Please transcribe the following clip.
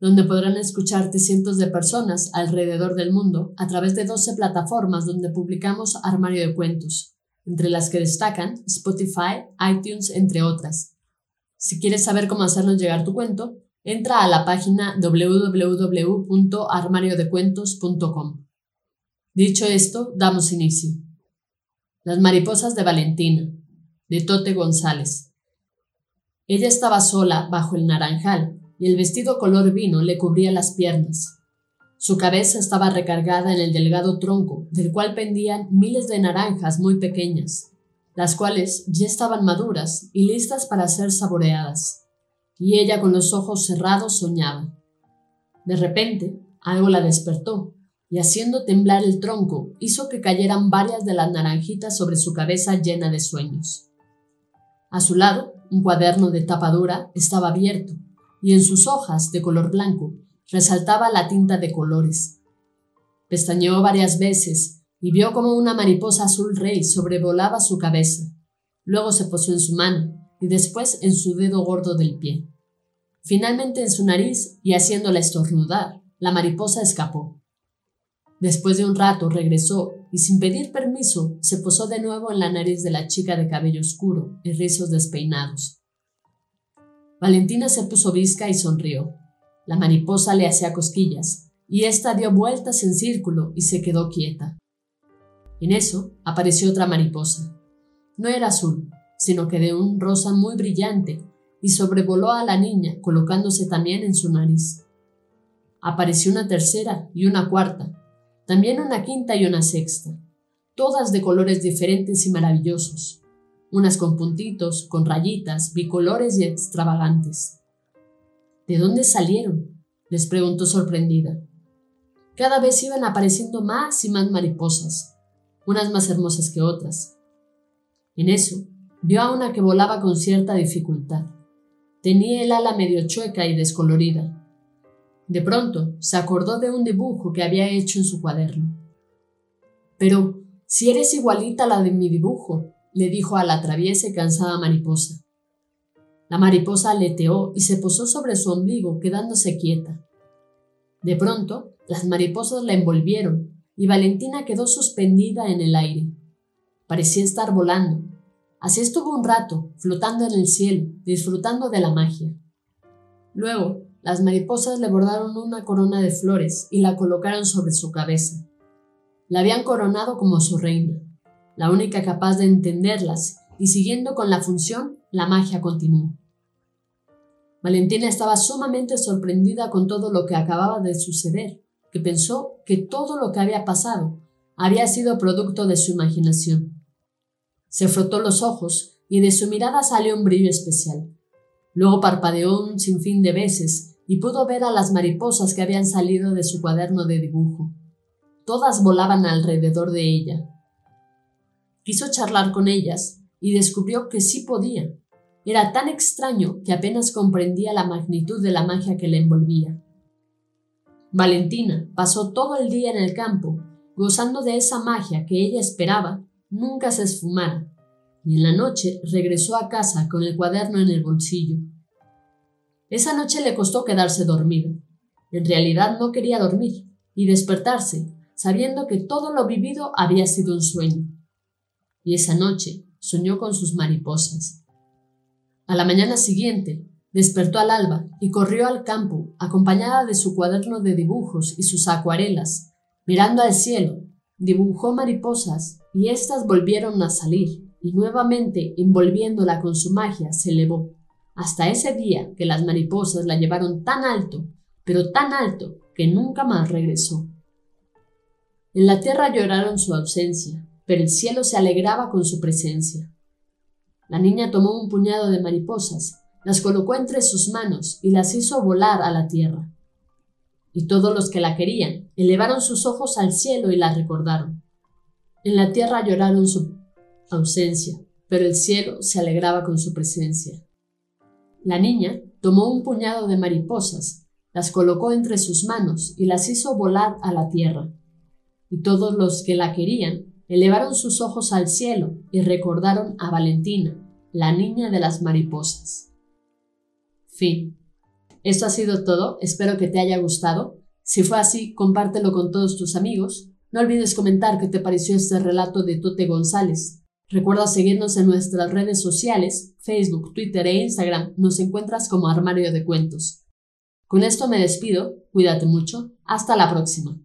donde podrán escucharte cientos de personas alrededor del mundo a través de 12 plataformas donde publicamos Armario de Cuentos, entre las que destacan Spotify, iTunes, entre otras. Si quieres saber cómo hacernos llegar tu cuento, entra a la página www.armariodecuentos.com. Dicho esto, damos inicio. Las mariposas de Valentina, de Tote González. Ella estaba sola bajo el naranjal, y el vestido color vino le cubría las piernas. Su cabeza estaba recargada en el delgado tronco, del cual pendían miles de naranjas muy pequeñas, las cuales ya estaban maduras y listas para ser saboreadas. Y ella con los ojos cerrados soñaba. De repente, algo la despertó, y haciendo temblar el tronco, hizo que cayeran varias de las naranjitas sobre su cabeza llena de sueños. A su lado, un cuaderno de tapadura estaba abierto, y en sus hojas de color blanco resaltaba la tinta de colores. Pestañeó varias veces y vio como una mariposa azul rey sobrevolaba su cabeza. Luego se posó en su mano y después en su dedo gordo del pie. Finalmente en su nariz y haciéndola estornudar, la mariposa escapó. Después de un rato regresó y sin pedir permiso se posó de nuevo en la nariz de la chica de cabello oscuro y rizos despeinados. Valentina se puso visca y sonrió. La mariposa le hacía cosquillas, y ésta dio vueltas en círculo y se quedó quieta. En eso apareció otra mariposa. No era azul, sino que de un rosa muy brillante, y sobrevoló a la niña, colocándose también en su nariz. Apareció una tercera y una cuarta, también una quinta y una sexta, todas de colores diferentes y maravillosos unas con puntitos, con rayitas, bicolores y extravagantes. ¿De dónde salieron? les preguntó sorprendida. Cada vez iban apareciendo más y más mariposas, unas más hermosas que otras. En eso, vio a una que volaba con cierta dificultad. Tenía el ala medio chueca y descolorida. De pronto se acordó de un dibujo que había hecho en su cuaderno. Pero, si eres igualita a la de mi dibujo, le dijo a la traviesa y cansada mariposa. La mariposa aleteó y se posó sobre su ombligo, quedándose quieta. De pronto, las mariposas la envolvieron y Valentina quedó suspendida en el aire. Parecía estar volando. Así estuvo un rato, flotando en el cielo, disfrutando de la magia. Luego, las mariposas le bordaron una corona de flores y la colocaron sobre su cabeza. La habían coronado como su reina la única capaz de entenderlas, y siguiendo con la función, la magia continuó. Valentina estaba sumamente sorprendida con todo lo que acababa de suceder, que pensó que todo lo que había pasado había sido producto de su imaginación. Se frotó los ojos y de su mirada salió un brillo especial. Luego parpadeó un sinfín de veces y pudo ver a las mariposas que habían salido de su cuaderno de dibujo. Todas volaban alrededor de ella, Quiso charlar con ellas y descubrió que sí podía. Era tan extraño que apenas comprendía la magnitud de la magia que le envolvía. Valentina pasó todo el día en el campo, gozando de esa magia que ella esperaba nunca se esfumara, y en la noche regresó a casa con el cuaderno en el bolsillo. Esa noche le costó quedarse dormida. En realidad no quería dormir y despertarse, sabiendo que todo lo vivido había sido un sueño y esa noche soñó con sus mariposas. A la mañana siguiente, despertó al alba y corrió al campo, acompañada de su cuaderno de dibujos y sus acuarelas. Mirando al cielo, dibujó mariposas y éstas volvieron a salir, y nuevamente, envolviéndola con su magia, se elevó, hasta ese día que las mariposas la llevaron tan alto, pero tan alto, que nunca más regresó. En la tierra lloraron su ausencia, pero el cielo se alegraba con su presencia. La niña tomó un puñado de mariposas, las colocó entre sus manos y las hizo volar a la tierra. y todos los que la querían elevaron sus ojos al cielo y la recordaron. En la tierra lloraron su ausencia, pero el cielo se alegraba con su presencia. La niña tomó un puñado de mariposas, las colocó entre sus manos y las hizo volar a la tierra. Y todos los que la querían elevaron sus ojos al cielo y recordaron a Valentina, la niña de las mariposas. Fin. Esto ha sido todo, espero que te haya gustado. Si fue así, compártelo con todos tus amigos. No olvides comentar qué te pareció este relato de Tote González. Recuerda seguirnos en nuestras redes sociales, Facebook, Twitter e Instagram. Nos encuentras como Armario de Cuentos. Con esto me despido, cuídate mucho, hasta la próxima.